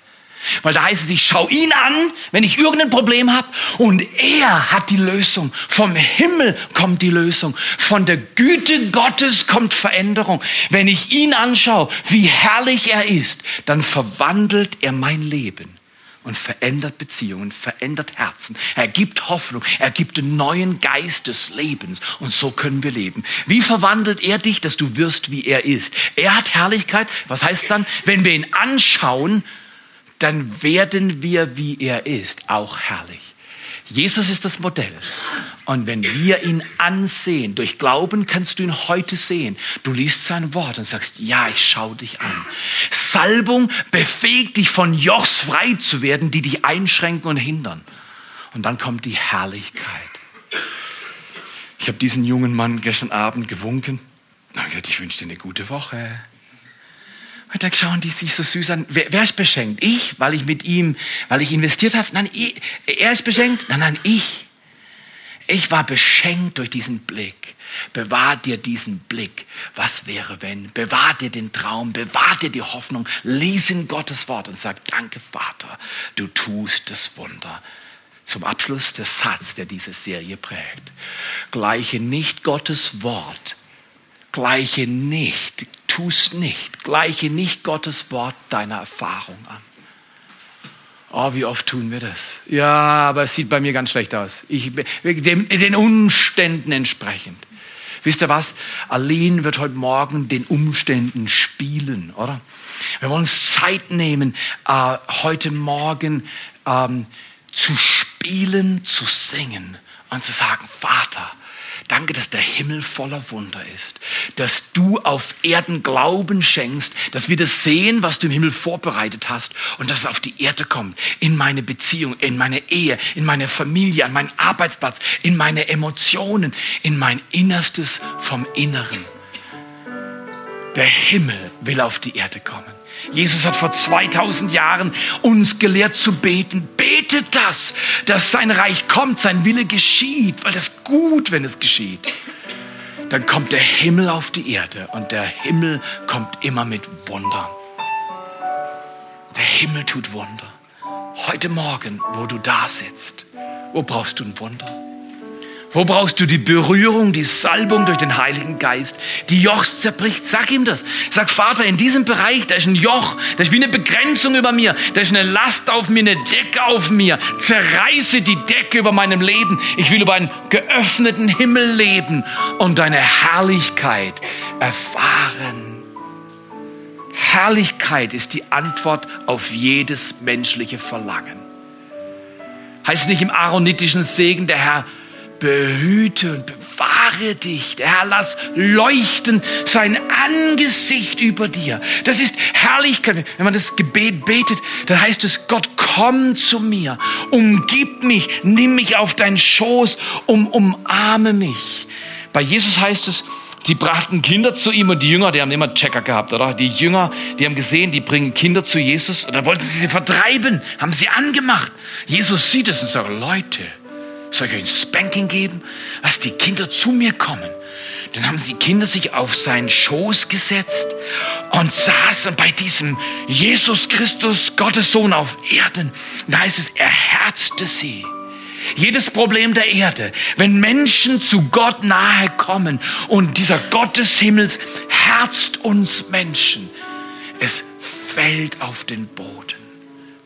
Weil da heißt es, ich schaue ihn an, wenn ich irgendein Problem habe und er hat die Lösung. Vom Himmel kommt die Lösung. Von der Güte Gottes kommt Veränderung. Wenn ich ihn anschaue, wie herrlich er ist, dann verwandelt er mein Leben und verändert Beziehungen, verändert Herzen. Er gibt Hoffnung, er gibt den neuen Geist des Lebens und so können wir leben. Wie verwandelt er dich, dass du wirst, wie er ist? Er hat Herrlichkeit. Was heißt dann, wenn wir ihn anschauen, dann werden wir, wie er ist, auch herrlich. Jesus ist das Modell. Und wenn wir ihn ansehen, durch Glauben kannst du ihn heute sehen. Du liest sein Wort und sagst, ja, ich schaue dich an. Salbung befähigt dich von Jochs frei zu werden, die dich einschränken und hindern. Und dann kommt die Herrlichkeit. Ich habe diesen jungen Mann gestern Abend gewunken. Ich wünsche dir eine gute Woche. Und dann schauen die sich so süß an. Wer, wer ist beschenkt? Ich, weil ich mit ihm, weil ich investiert habe? Nein, ich, er ist beschenkt? Nein, nein, ich. Ich war beschenkt durch diesen Blick. Bewahr dir diesen Blick. Was wäre, wenn? Bewahr dir den Traum, bewahr dir die Hoffnung. Lies in Gottes Wort und sag, danke Vater, du tust das Wunder. Zum Abschluss der Satz, der diese Serie prägt. Gleiche nicht Gottes Wort. Gleiche nicht tu's nicht. Gleiche nicht Gottes Wort deiner Erfahrung an. Oh, wie oft tun wir das? Ja, aber es sieht bei mir ganz schlecht aus. Ich, dem, den Umständen entsprechend. Wisst ihr was? Aline wird heute Morgen den Umständen spielen, oder? Wir wollen uns Zeit nehmen, äh, heute Morgen ähm, zu spielen, zu singen und zu sagen, Vater, Danke, dass der Himmel voller Wunder ist, dass du auf Erden Glauben schenkst, dass wir das sehen, was du im Himmel vorbereitet hast und dass es auf die Erde kommt, in meine Beziehung, in meine Ehe, in meine Familie, an meinen Arbeitsplatz, in meine Emotionen, in mein Innerstes vom Inneren. Der Himmel will auf die Erde kommen. Jesus hat vor 2000 Jahren uns gelehrt zu beten. Betet das, dass sein Reich kommt, sein Wille geschieht, weil das gut, wenn es geschieht. Dann kommt der Himmel auf die Erde und der Himmel kommt immer mit Wundern. Der Himmel tut Wunder. Heute Morgen, wo du da sitzt, wo brauchst du ein Wunder? Wo brauchst du die Berührung, die Salbung durch den Heiligen Geist, die Jochs zerbricht? Sag ihm das. Sag, Vater, in diesem Bereich, da ist ein Joch, da ist wie eine Begrenzung über mir, da ist eine Last auf mir, eine Decke auf mir. Zerreiße die Decke über meinem Leben. Ich will über einen geöffneten Himmel leben und deine Herrlichkeit erfahren. Herrlichkeit ist die Antwort auf jedes menschliche Verlangen. Heißt nicht im aaronitischen Segen, der Herr behüte und bewahre dich. Der Herr lass leuchten sein Angesicht über dir. Das ist Herrlichkeit. Wenn man das Gebet betet, dann heißt es, Gott, komm zu mir, umgib mich, nimm mich auf deinen Schoß, um, umarme mich. Bei Jesus heißt es, Sie brachten Kinder zu ihm und die Jünger, die haben immer Checker gehabt, oder? Die Jünger, die haben gesehen, die bringen Kinder zu Jesus und dann wollten sie sie vertreiben, haben sie angemacht. Jesus sieht es und sagt, Leute, soll ich euch ein Spanking geben? Lass die Kinder zu mir kommen. Dann haben die Kinder sich auf seinen Schoß gesetzt und saßen bei diesem Jesus Christus, Gottes Sohn auf Erden. Und da heißt es, er herzte sie. Jedes Problem der Erde, wenn Menschen zu Gott nahe kommen und dieser Gott des Himmels herzt uns Menschen, es fällt auf den Boden.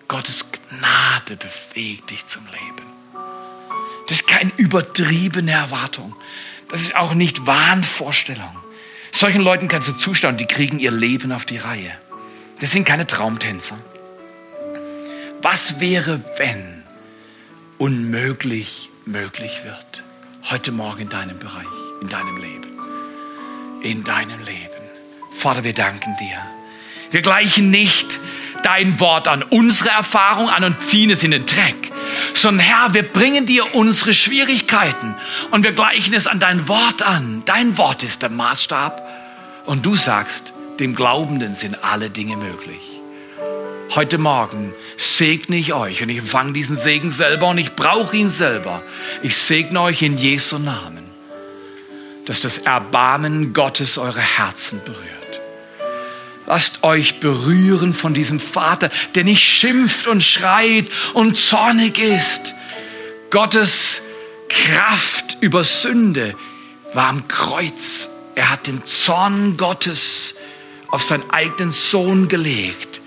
Gottes Gnade befähigt dich zum Leben. Das ist keine übertriebene Erwartung. Das ist auch nicht Wahnvorstellung. Solchen Leuten kannst du zuschauen, die kriegen ihr Leben auf die Reihe. Das sind keine Traumtänzer. Was wäre, wenn unmöglich möglich wird? Heute Morgen in deinem Bereich, in deinem Leben. In deinem Leben. Vater, wir danken dir. Wir gleichen nicht dein Wort an unsere Erfahrung an und ziehen es in den Dreck sondern Herr, wir bringen dir unsere Schwierigkeiten und wir gleichen es an dein Wort an. Dein Wort ist der Maßstab und du sagst, dem Glaubenden sind alle Dinge möglich. Heute Morgen segne ich euch und ich empfange diesen Segen selber und ich brauche ihn selber. Ich segne euch in Jesu Namen, dass das Erbarmen Gottes eure Herzen berührt Lasst euch berühren von diesem Vater, der nicht schimpft und schreit und zornig ist. Gottes Kraft über Sünde war am Kreuz. Er hat den Zorn Gottes auf seinen eigenen Sohn gelegt.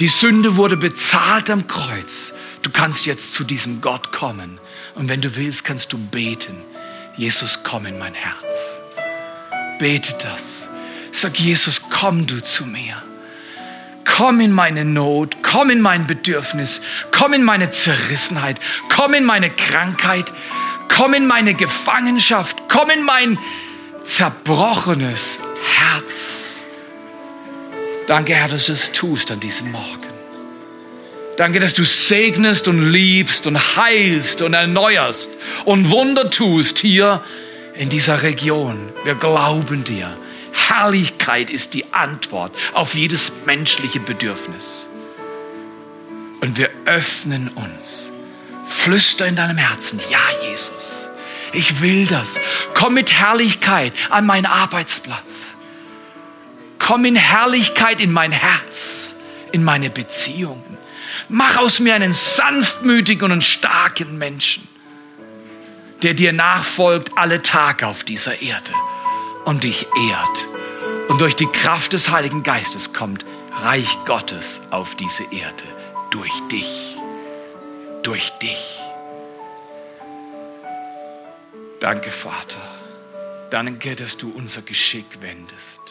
Die Sünde wurde bezahlt am Kreuz. Du kannst jetzt zu diesem Gott kommen. Und wenn du willst, kannst du beten. Jesus, komm in mein Herz. Bete das. Sag, Jesus, komm du zu mir. Komm in meine Not, komm in mein Bedürfnis, komm in meine Zerrissenheit, komm in meine Krankheit, komm in meine Gefangenschaft, komm in mein zerbrochenes Herz. Danke, Herr, dass du es tust an diesem Morgen. Danke, dass du segnest und liebst und heilst und erneuerst und Wunder tust hier in dieser Region. Wir glauben dir. Herrlichkeit ist die Antwort auf jedes menschliche Bedürfnis. Und wir öffnen uns. Flüster in deinem Herzen, ja Jesus, ich will das. Komm mit Herrlichkeit an meinen Arbeitsplatz. Komm in Herrlichkeit in mein Herz, in meine Beziehungen. Mach aus mir einen sanftmütigen und starken Menschen, der dir nachfolgt alle Tage auf dieser Erde und dich ehrt. Und durch die Kraft des Heiligen Geistes kommt Reich Gottes auf diese Erde. Durch dich. Durch dich. Danke, Vater. Danke, dass du unser Geschick wendest.